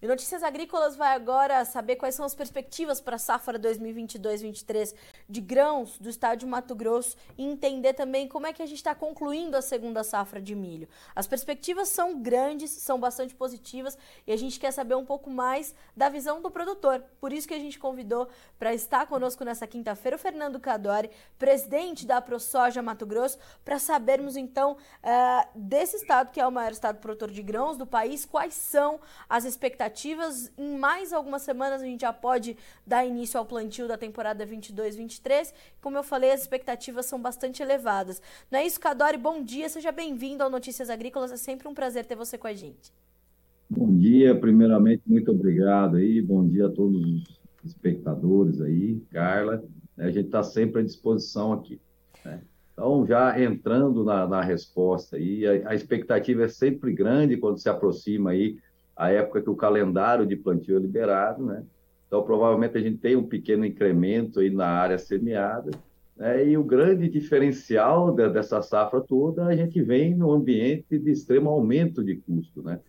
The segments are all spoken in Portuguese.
E Notícias Agrícolas vai agora saber quais são as perspectivas para a safra 2022-23 de grãos do estado de Mato Grosso e entender também como é que a gente está concluindo a segunda safra de milho. As perspectivas são grandes, são bastante positivas e a gente quer saber um pouco mais da visão do produtor. Por isso que a gente convidou para estar conosco nessa quinta-feira o Fernando Cadori, presidente da ProSoja Mato Grosso, para sabermos então uh, desse estado que é o maior estado produtor de grãos do país, quais são as expectativas. Em mais algumas semanas a gente já pode dar início ao plantio da temporada 22-23. Como eu falei, as expectativas são bastante elevadas. Não é isso, Cadore? Bom dia, seja bem-vindo ao Notícias Agrícolas. É sempre um prazer ter você com a gente. Bom dia, primeiramente, muito obrigado aí. Bom dia a todos os espectadores aí, Carla. A gente está sempre à disposição aqui. Né? Então, já entrando na, na resposta aí, a, a, expectativa é sempre grande quando se aproxima aí a época que o calendário de plantio é liberado, né? Então, provavelmente a gente tem um pequeno incremento aí na área semeada, né? E o grande diferencial de, dessa safra toda, a gente vem no ambiente de extremo aumento de custo, né?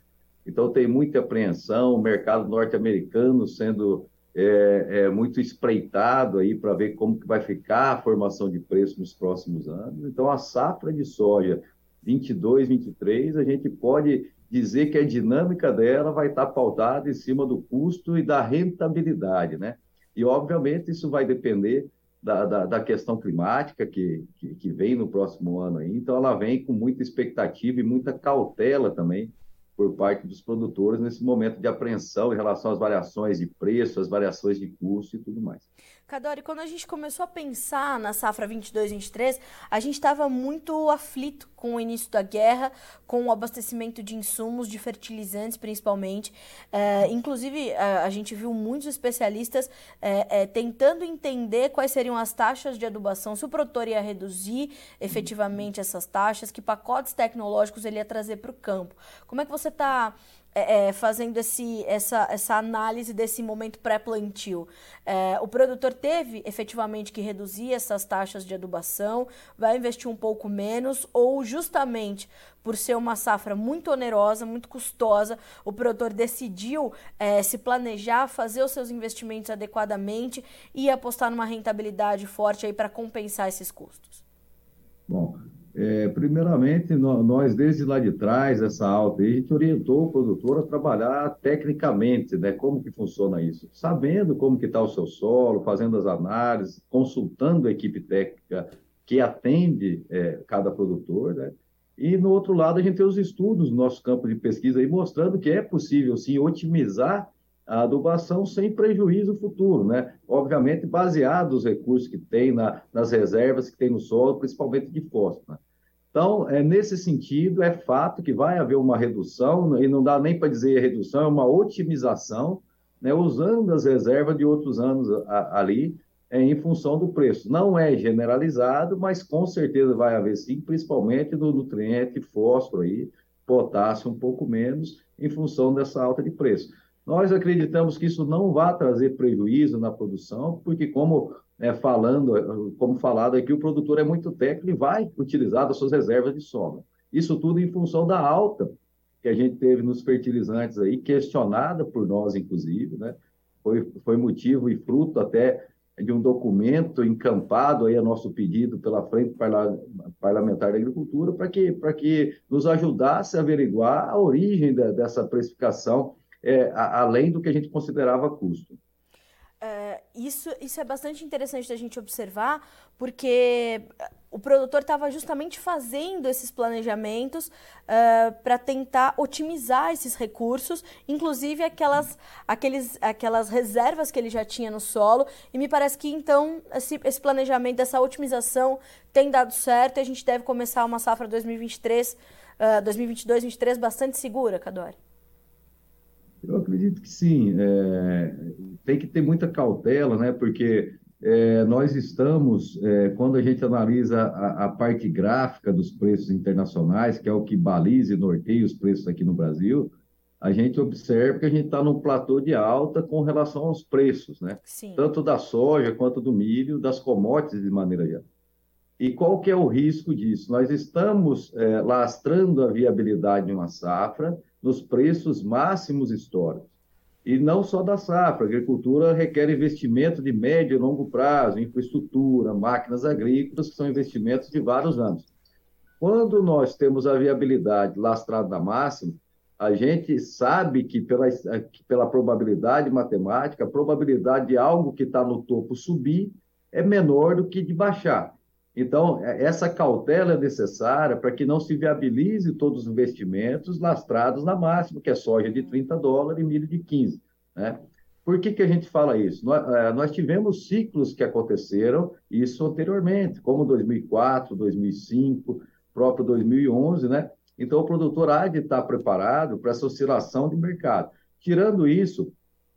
Então, tem muita apreensão, o mercado norte-americano sendo é, é, muito espreitado aí para ver como que vai ficar a formação de preço nos próximos anos. Então, a safra de soja 22, 23, a gente pode dizer que a dinâmica dela vai estar pautada em cima do custo e da rentabilidade, né? E, obviamente, isso vai depender da, da, da questão climática que, que, que, vem no próximo ano aí. Então, ela vem com muita expectativa e muita cautela também por parte dos produtores nesse momento de apreensão em relação às variações de preço, às variações de custo e tudo mais. Cadore, quando a gente começou a pensar na safra 22-23, a gente estava muito aflito com o início da guerra, com o abastecimento de insumos, de fertilizantes principalmente. É, inclusive, a, a, gente viu muitos especialistas é, é, tentando entender quais seriam as taxas de adubação, se o produtor ia reduzir efetivamente essas taxas, que pacotes tecnológicos ele ia trazer para o campo. Como é que você está é, é, fazendo esse, essa, essa análise desse momento pré-plantio. É, o produtor teve efetivamente que reduzir essas taxas de adubação, vai investir um pouco menos, ou justamente por ser uma safra muito onerosa, muito custosa, o produtor decidiu é, se planejar, fazer os seus investimentos adequadamente e apostar numa rentabilidade forte para compensar esses custos. É, primeiramente, nós, desde lá de trás, essa alta, a gente orientou o produtor a trabalhar tecnicamente, né, como que funciona isso, sabendo como que está o seu solo, fazendo as análises, consultando a equipe técnica que atende é, cada produtor, né, e no outro lado a gente tem os estudos no nosso campo de pesquisa aí mostrando que é possível, sim, otimizar a adubação sem prejuízo futuro, né? Obviamente baseado nos recursos que tem na, nas reservas que tem no solo, principalmente de fósforo. Né? Então, é, nesse sentido, é fato que vai haver uma redução, e não dá nem para dizer redução, é uma otimização, né, usando as reservas de outros anos a, ali, é, em função do preço. Não é generalizado, mas com certeza vai haver sim, principalmente do nutriente fósforo aí, potássio um pouco menos, em função dessa alta de preço. Nós acreditamos que isso não vai trazer prejuízo na produção, porque como né, falando, como falado aqui, o produtor é muito técnico e vai utilizar as suas reservas de sombra. Isso tudo em função da alta que a gente teve nos fertilizantes aí, questionada por nós, inclusive, né? Foi, foi motivo e fruto até de um documento encampado aí a nosso pedido pela Frente Parlamentar da Agricultura para que, que nos ajudasse a averiguar a origem da, dessa precificação, é, a, além do que a gente considerava custo isso, isso é bastante interessante da gente observar, porque o produtor estava justamente fazendo esses planejamentos uh, para tentar otimizar esses recursos, inclusive aquelas, aqueles, aquelas reservas que ele já tinha no solo. E me parece que então esse, esse planejamento, essa otimização tem dado certo e a gente deve começar uma safra 2023, uh, 2022-2023 bastante segura, Cadore. Eu acredito que sim. É, tem que ter muita cautela, né? Porque é, nós estamos, é, quando a gente analisa a, a, parte gráfica dos preços internacionais, que é o que baliza e norteia os preços aqui no Brasil, a gente observa que a gente está num platô de alta com relação aos preços, né? Sim. Tanto da soja quanto do milho, das commodities de maneira geral. E qual que é o risco disso? Nós estamos é, lastrando a viabilidade de uma safra, nos preços máximos históricos. E não só da safra, a agricultura requer investimento de médio e longo prazo, infraestrutura, máquinas agrícolas, que são investimentos de vários anos. Quando nós temos a viabilidade lastrada na máxima, a gente sabe que pela, que pela probabilidade matemática, a probabilidade de algo que está no topo subir é menor do que de baixar. Então, é, essa cautela é necessária para que não se viabilize todos os investimentos lastrados na máxima, que é soja de 30 dólares e milho de 15. Né? Por que, que a gente fala isso? Nós, é, nós tivemos ciclos que aconteceram isso anteriormente, como 2004, 2005, próprio 2011, né? Então, o produtor há de estar preparado para essa oscilação de mercado. Tirando isso,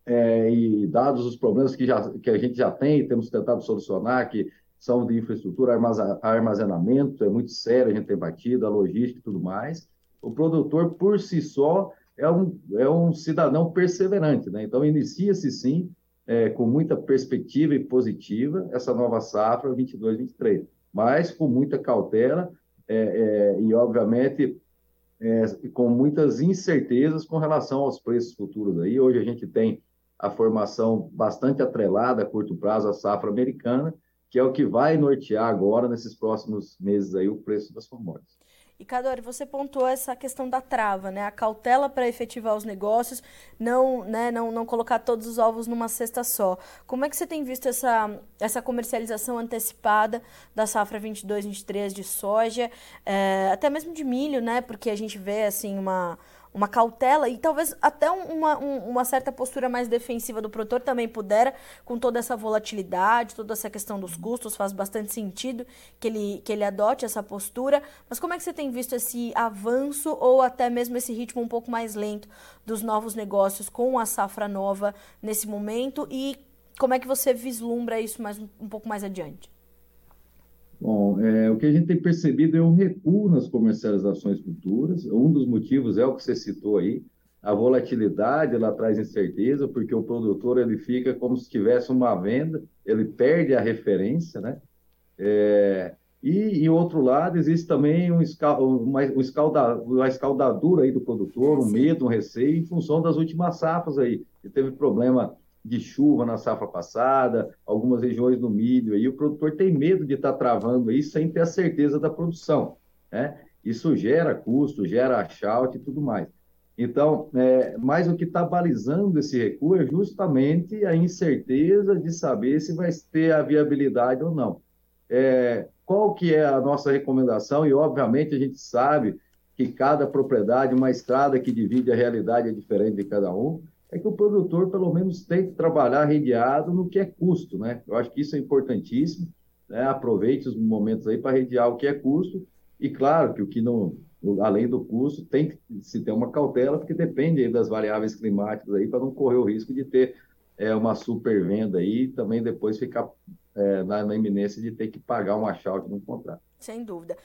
é, e dados os problemas que, já, que a gente já tem, temos tentado solucionar, que são de infraestrutura, armazenamento, é muito sério, a gente tem batido, a logística e tudo mais. O produtor, por si só, é um, é um cidadão perseverante, né? Então, inicia-se sim, é, com muita perspectiva e positiva, essa nova safra 22-23, mas com muita cautela é, é, e, obviamente, é, com muitas incertezas com relação aos preços futuros. Aí. Hoje a gente tem a formação bastante atrelada a curto prazo à safra americana, que é o que vai nortear agora, nesses próximos meses, aí, o preço das commodities. E Cadore, você pontuou essa questão da trava, né? A cautela para efetivar os negócios, não, né, não, não colocar todos os ovos numa cesta só. Como é que você tem visto essa, essa comercialização antecipada da safra 22-23 de soja, é, até mesmo de milho, né? Porque a gente vê assim uma uma cautela e talvez até uma, uma certa postura mais defensiva do produtor também pudera, com toda essa volatilidade, toda essa questão dos custos, faz bastante sentido que ele, que ele adote essa postura. Mas como é que você tem visto esse avanço ou até mesmo esse ritmo um pouco mais lento dos novos negócios com a safra nova nesse momento e como é que você vislumbra isso mais, um pouco mais adiante? Bom, é, o que a gente tem percebido é um recuo nas comercializações futuras. Um dos motivos é o que você citou aí, a volatilidade ela traz incerteza, porque o produtor ele fica como se tivesse uma venda, ele perde a referência, né? É, e, em outro lado, existe também um escal, uma, um escalda, uma escaldadura aí do produtor, um medo, um receio, em função das últimas safras aí, que teve problema de chuva na safra passada, algumas regiões do milho, aí o produtor tem medo de estar tá travando aí sem ter a certeza da produção, né? Isso gera custo, gera achaute e tudo mais. Então, é, mas o que está balizando esse recuo é justamente a incerteza de saber se vai ter a viabilidade ou não. É, qual que é a nossa recomendação? E, obviamente, a gente sabe que cada propriedade, uma estrada que divide a realidade é diferente de cada um, é que o produtor, pelo menos, tem que trabalhar redeado no que é custo, né? Eu acho que isso é importantíssimo, né? Aproveite os momentos aí para redear o que é custo, e claro que o que não, além do custo, tem que se ter uma cautela, porque depende das variáveis climáticas aí, para não correr o risco de ter é, uma supervenda aí e também depois ficar é, na, na, iminência de ter que pagar um achalte no contrato. Sem dúvida.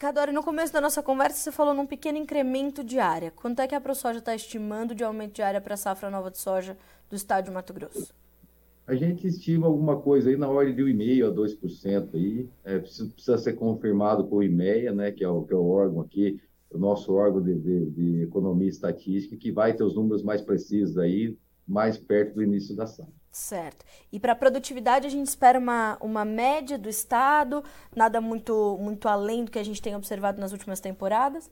Cadore, no começo da nossa conversa você falou num pequeno incremento de área. Quanto é que a ProSoja está estimando de aumento de área para a safra nova de soja do estado de Mato Grosso? A gente estima alguma coisa aí na ordem de 1,5% a 2% aí. É, precisa, precisa, ser confirmado com o IMEA, né, que é o, que é o órgão aqui, o nosso órgão de, de, de economia e estatística, que vai ter os números mais precisos aí, mais perto do início da safra. Certo. E para a produtividade a gente espera uma, uma média do Estado, nada muito, muito além do que a gente tem observado nas últimas temporadas?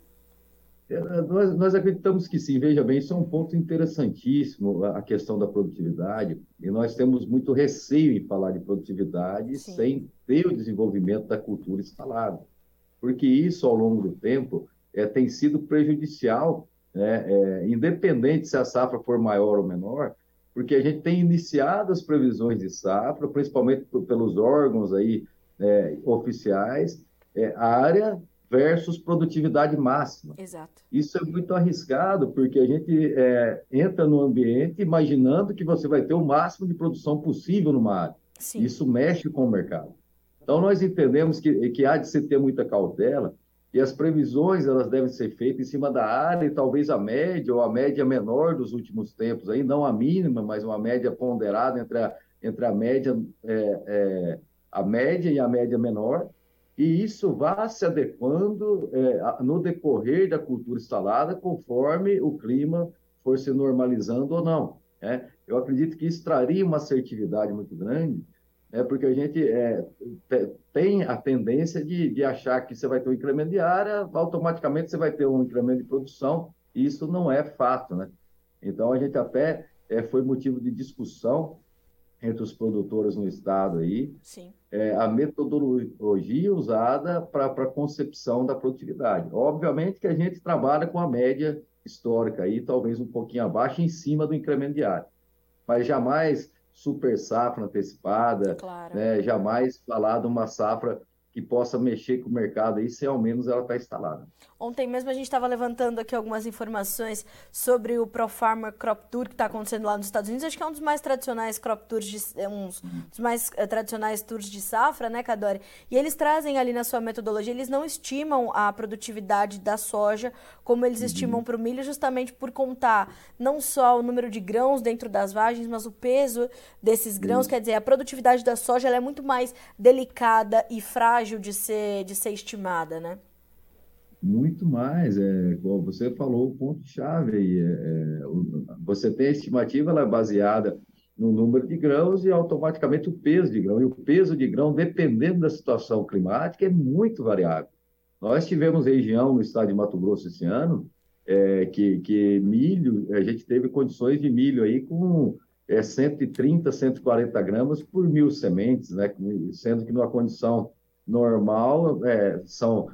É, nós, nós acreditamos que sim. Veja bem, isso é um ponto interessantíssimo, a questão da produtividade, e nós temos muito receio em falar de produtividade sim. sem ter o desenvolvimento da cultura instalada, porque isso, ao longo do tempo, é, tem sido prejudicial, né, é, independente se a safra for maior ou menor, porque a gente tem iniciado as previsões de safra, principalmente pelos órgãos aí é, oficiais, é, área versus produtividade máxima. Exato. Isso é muito arriscado, porque a gente é, entra no ambiente imaginando que você vai ter o máximo de produção possível numa área. Sim. Isso mexe com o mercado. Então, nós entendemos que, que há de se ter muita cautela, e as previsões elas devem ser feitas em cima da área e talvez a média ou a média menor dos últimos tempos, aí não a mínima, mas uma média ponderada entre a, entre a média é, é, a média e a média menor, e isso vá se adequando é, no decorrer da cultura instalada conforme o clima for se normalizando ou não. Né? Eu acredito que isso traria uma assertividade muito grande, né? porque a gente é, tem a tendência de, de achar que você vai ter um incremento de área, automaticamente você vai ter um incremento de produção, e isso não é fato. Né? Então, a gente até é, foi motivo de discussão entre os produtores no estado aí, é, a metodologia usada para a concepção da produtividade. Obviamente que a gente trabalha com a média histórica aí, talvez um pouquinho abaixo, em cima do incremento diário. Mas jamais super safra antecipada, claro. né, jamais falar de uma safra que possa mexer com o mercado aí, se ao menos ela está instalada. Ontem mesmo a gente estava levantando aqui algumas informações sobre o Pro Farmer Crop Tour que está acontecendo lá nos Estados Unidos. Acho que é um dos mais tradicionais crop tours, de, é um dos mais uh, tradicionais tours de safra, né, Cadore? E eles trazem ali na sua metodologia, eles não estimam a produtividade da soja como eles uhum. estimam para o milho, justamente por contar não só o número de grãos dentro das vagens, mas o peso desses grãos. Uhum. Quer dizer, a produtividade da soja é muito mais delicada e frágil de ser, de ser estimada, né? Muito mais, é, você falou o ponto-chave aí. É, é você tem a estimativa, ela é baseada no número de grãos e automaticamente o peso de grão. E o peso de grão, dependendo da situação climática, é muito variável. Nós tivemos região no estado de Mato Grosso esse ano é, que, que milho, a gente teve condições de milho aí com é, 130, 140 gramas por mil sementes, né? sendo que numa condição normal é, são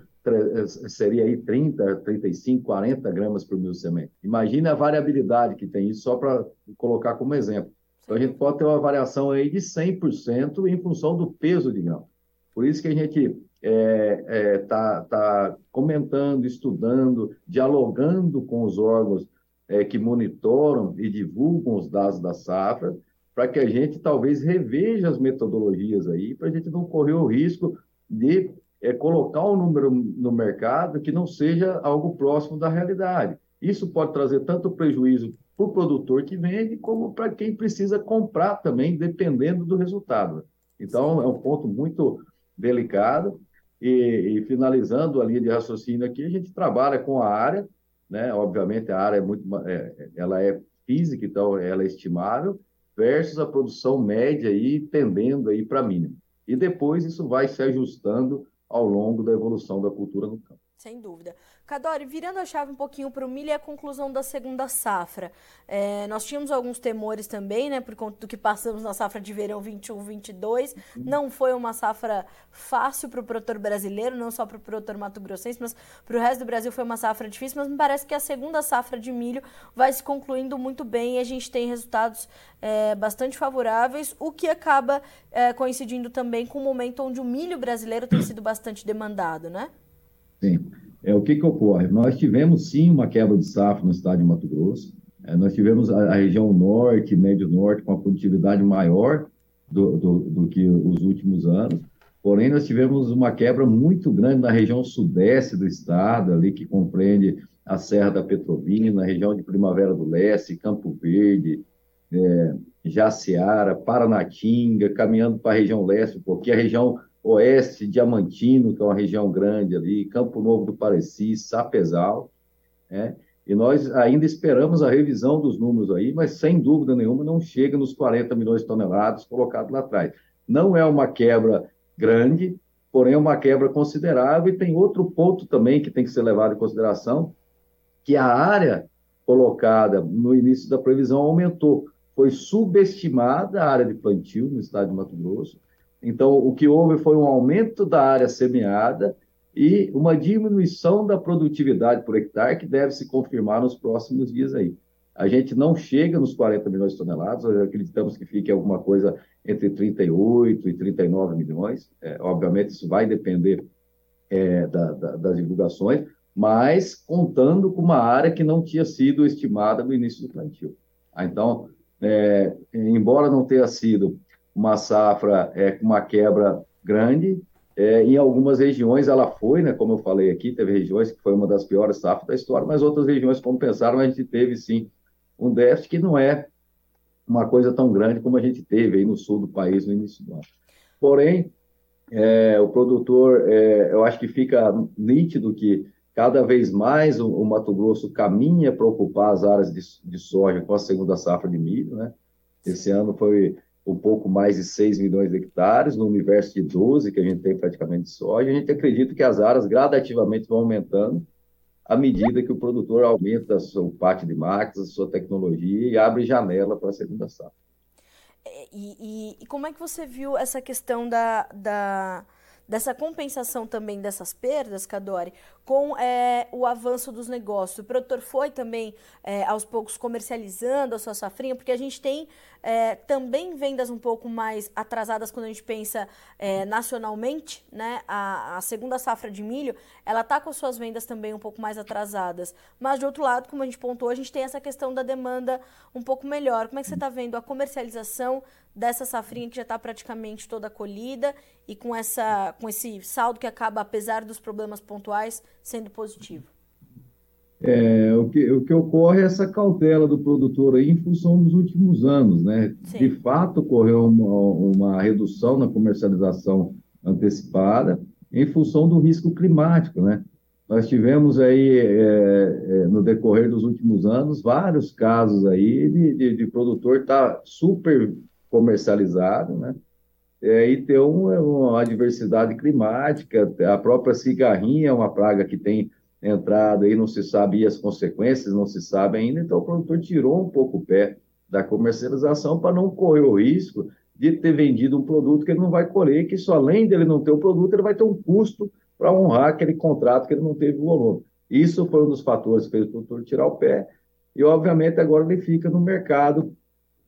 seria aí 30, 35, 40 gramas por mil sementes. Imagina a variabilidade que tem isso, só para colocar como exemplo. Então, a gente pode ter uma variação aí de 100% em função do peso de grão. Por isso que a gente está é, é, tá, tá comentando, estudando, dialogando com os órgãos é, que monitoram e divulgam os dados da safra, para que a gente talvez reveja as metodologias aí, para a gente não correr o risco de é, colocar um número no mercado que não seja algo próximo da realidade. Isso pode trazer tanto prejuízo para o produtor que vende, como para quem precisa comprar também, dependendo do resultado. Então, é um ponto muito delicado. E, e, finalizando a linha de raciocínio aqui, a gente trabalha com a área, né? Obviamente a área é muito, é, ela é física, então ela é estimável, versus a produção média aí tendendo aí para mínima. E depois isso vai se ajustando ao longo da evolução da cultura no campo. Sem dúvida. Cadore, virando a chave um pouquinho para o milho e a conclusão da segunda safra. É, nós tínhamos alguns temores também, né, por conta do que passamos na safra de verão 21-22. Uhum. Não foi uma safra fácil para o produtor brasileiro, não só para o produtor mato-grossense, mas para o resto do Brasil foi uma safra difícil. Mas me parece que a segunda safra de milho vai se concluindo muito bem e a gente tem resultados é, bastante favoráveis, o que acaba é, coincidindo também com o momento onde o milho brasileiro tem sido bastante demandado, né? Sim. É, o que, que ocorre? Nós tivemos, sim, uma quebra de safra no estado de Mato Grosso. É, nós tivemos a, a, região norte, médio norte, com a produtividade maior do, do, do, que os últimos anos. Porém, nós tivemos uma quebra muito grande na região sudeste do estado, ali que compreende a Serra da Petrovina, a região de Primavera do Leste, Campo Verde, é, Jaciara, Paranatinga, caminhando para a região leste, porque a região Oeste, Diamantino, que é uma região grande ali, Campo Novo do Pareci, Sapezal, né? E nós ainda esperamos a revisão dos números aí, mas sem dúvida nenhuma não chega nos 40 milhões de toneladas colocados lá atrás. Não é uma quebra grande, porém é uma quebra considerável. E tem outro ponto também que tem que ser levado em consideração, que a área colocada no início da previsão aumentou. Foi subestimada a área de plantio no estado de Mato Grosso, então, o que houve foi um aumento da área semeada e uma diminuição da produtividade por hectare, que deve se confirmar nos próximos dias aí. A gente não chega nos 40 milhões de toneladas, acreditamos que fique alguma coisa entre 38 e 39 milhões. É, obviamente, isso vai depender é, da, da, das divulgações, mas contando com uma área que não tinha sido estimada no início do plantio. Então, é, embora não tenha sido uma safra é, com uma quebra grande. É, em algumas regiões ela foi, né, como eu falei aqui, teve regiões que foi uma das piores safras da história, mas outras regiões compensaram, a gente teve sim um déficit que não é uma coisa tão grande como a gente teve aí no sul do país no início do ano. Porém, é, o produtor, é, eu acho que fica nítido que Cada vez mais o, o Mato Grosso caminha para ocupar as áreas de, de, soja com a segunda safra de milho, né? Esse ano foi um pouco mais de 6 milhões de hectares, no universo de 12 que a gente tem praticamente de soja. A gente acredita que as áreas gradativamente vão aumentando à medida que o produtor aumenta a sua parte de máquinas, a sua tecnologia e abre janela para a segunda safra. E, e, e, como é que você viu essa questão da, da dessa compensação também dessas perdas, Cadore, com é, o avanço dos negócios. O produtor foi também, é, aos poucos, comercializando a sua safrinha, porque a gente tem é, também vendas um pouco mais atrasadas quando a gente pensa é, nacionalmente, né? A, a, segunda safra de milho, ela está com as suas vendas também um pouco mais atrasadas. Mas, de outro lado, como a gente pontuou, a gente tem essa questão da demanda um pouco melhor. Como é que você está vendo a comercialização dessa safrinha que já está praticamente toda colhida e com, essa, com esse saldo que acaba, apesar dos problemas pontuais, sendo positivo? É, o, que, o que ocorre é essa cautela do produtor aí em função dos últimos anos, né? Sim. De fato, ocorreu uma, uma redução na comercialização antecipada em função do risco climático, né? Nós tivemos aí, é, é, no decorrer dos últimos anos, vários casos aí de, de, de produtor estar tá super comercializado, né? É, e ter uma, uma adversidade climática, a própria cigarrinha é uma praga que tem entrado aí, não se sabe as consequências, não se sabe ainda, então o produtor tirou um pouco o pé da comercialização para não correr o risco de ter vendido um produto que ele não vai colher, que só além dele não ter o produto, ele vai ter um custo para honrar aquele contrato que ele não teve volume. Isso foi um dos fatores que fez o produtor tirar o pé, e obviamente agora ele fica no mercado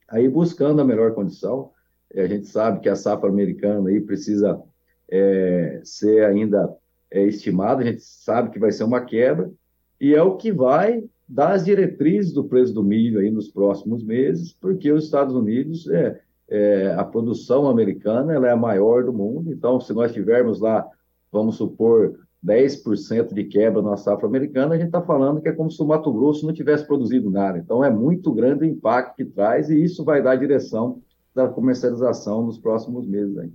aí buscando a melhor condição. A gente sabe que a safra americana aí precisa é, ser ainda é, estimada, a gente sabe que vai ser uma quebra, e é o que vai dar as diretrizes do preço do milho aí nos próximos meses, porque os Estados Unidos, é, é, a produção americana ela é a maior do mundo, então se nós tivermos lá, vamos supor, 10% de quebra na safra americana, a gente está falando que é como se o Mato Grosso não tivesse produzido nada. Então, é muito grande o impacto que traz e isso vai dar direção da comercialização nos próximos meses. Aí.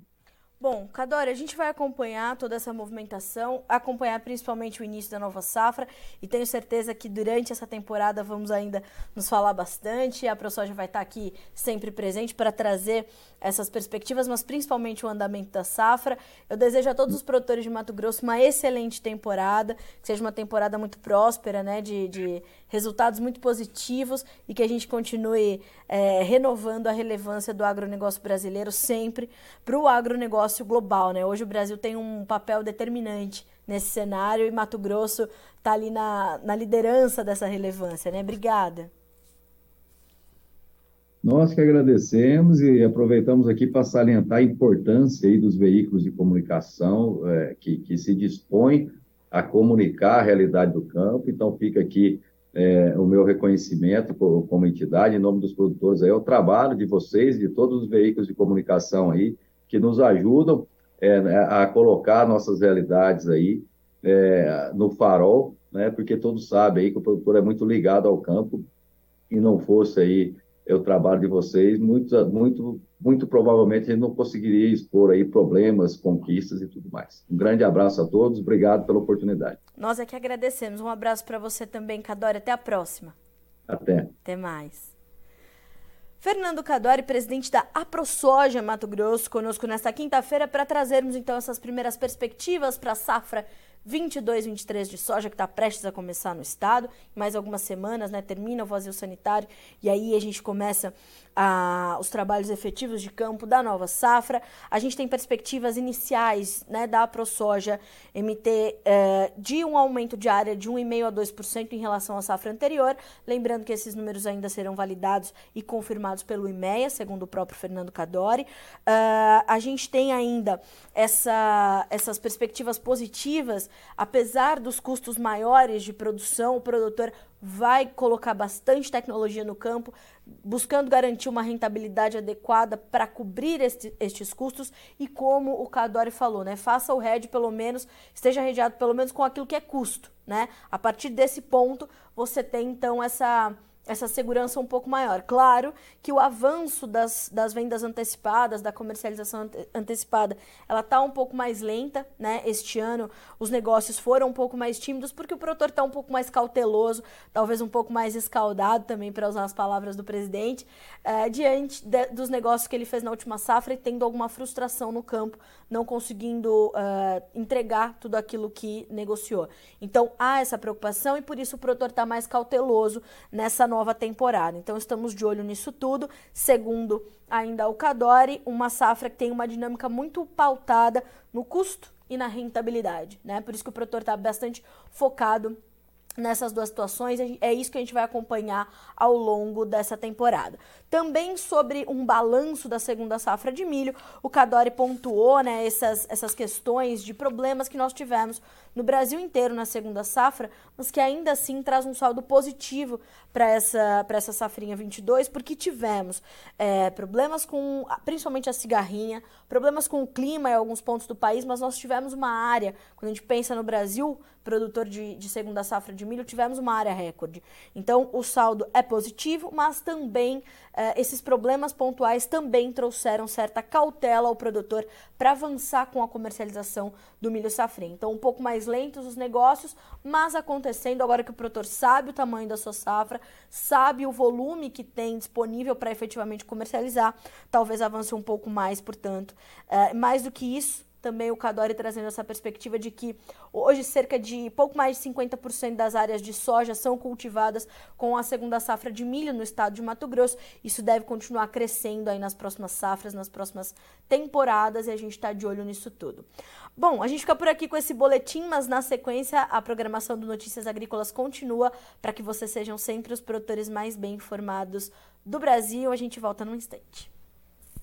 Bom, Cadore, a gente vai acompanhar toda essa movimentação, acompanhar principalmente o início da nova safra e tenho certeza que durante essa temporada vamos ainda nos falar bastante. A ProSoja vai estar aqui sempre presente para trazer essas perspectivas, mas principalmente o andamento da safra. Eu desejo a todos os produtores de Mato Grosso uma excelente temporada, que seja uma temporada muito próspera, né, de, de resultados muito positivos e que a gente continue é, renovando a relevância do agronegócio brasileiro sempre para o agronegócio negócio global, né? Hoje o Brasil tem um papel determinante nesse cenário e Mato Grosso está ali na, na liderança dessa relevância, né? Obrigada. Nós que agradecemos e aproveitamos aqui para salientar a importância aí dos veículos de comunicação é, que, que se dispõem a comunicar a realidade do campo. Então, fica aqui é, o meu reconhecimento como entidade, em nome dos produtores, aí, o trabalho de vocês, de todos os veículos de comunicação aí, que nos ajudam é, né, a colocar nossas realidades aí é, no farol, né? Porque todos sabem aí que o produtor é muito ligado ao campo e não fosse aí o trabalho de vocês, muito, muito, muito provavelmente a gente não conseguiria expor aí problemas, conquistas e tudo mais. Um grande abraço a todos, obrigado pela oportunidade. Nós é que agradecemos. Um abraço para você também, Cadore. Até a próxima. Até. Até mais. Fernando Cadori, presidente da AproSoja Mato Grosso, conosco nesta quinta-feira para trazermos então essas primeiras perspectivas para a safra 22, 23 de soja que está prestes a começar no estado. Mais algumas semanas, né, termina o vazio sanitário e aí a gente começa a, os trabalhos efetivos de campo da nova safra. A gente tem perspectivas iniciais né, da ProSoja MT eh, de um aumento de área de 1,5% a 2% em relação à safra anterior. Lembrando que esses números ainda serão validados e confirmados pelo IMEA, segundo o próprio Fernando Cadori. Uh, a gente tem ainda essa, essas perspectivas positivas, apesar dos custos maiores de produção, o produtor vai colocar bastante tecnologia no campo, buscando garantir uma rentabilidade adequada para cobrir este, estes custos e como o Cadori falou, né, faça o hedge pelo menos, esteja redeado pelo menos com aquilo que é custo, né? A partir desse ponto, você tem então essa essa segurança um pouco maior. Claro que o avanço das, das vendas antecipadas, da comercialização ante antecipada, ela está um pouco mais lenta, né? Este ano os negócios foram um pouco mais tímidos porque o produtor está um pouco mais cauteloso, talvez um pouco mais escaldado também, para usar as palavras do presidente, uh, diante de, dos negócios que ele fez na última safra e tendo alguma frustração no campo, não conseguindo uh, entregar tudo aquilo que negociou. Então há essa preocupação e por isso o produtor está mais cauteloso nessa nova temporada. Então estamos de olho nisso tudo. Segundo ainda o Cadore, uma safra que tem uma dinâmica muito pautada no custo e na rentabilidade, né? Por isso que o produtor está bastante focado nessas duas situações. É isso que a gente vai acompanhar ao longo dessa temporada. Também sobre um balanço da segunda safra de milho, o Cadore pontuou né, essas, essas questões de problemas que nós tivemos no Brasil inteiro na segunda safra, mas que ainda assim traz um saldo positivo para essa, essa safrinha 22, porque tivemos é, problemas com, principalmente a cigarrinha, problemas com o clima em alguns pontos do país, mas nós tivemos uma área, quando a gente pensa no Brasil, produtor de, de segunda safra de milho, tivemos uma área recorde. Então, o saldo é positivo, mas também eh, esses problemas pontuais também trouxeram certa cautela ao produtor para avançar com a comercialização do milho safrinha. Então, um pouco mais lentos os negócios, mas acontecendo agora que o produtor sabe o tamanho da sua safra, sabe o volume que tem disponível para efetivamente comercializar, talvez avance um pouco mais, portanto. Eh, mais do que isso, também o Cadore trazendo essa perspectiva de que hoje cerca de pouco mais de 50% das áreas de soja são cultivadas com a segunda safra de milho no estado de Mato Grosso. Isso deve continuar crescendo aí nas próximas safras, nas próximas temporadas e a gente está de olho nisso tudo. Bom, a gente fica por aqui com esse boletim, mas na sequência a programação do Notícias Agrícolas continua para que vocês sejam sempre os produtores mais bem informados do Brasil. A gente volta num instante.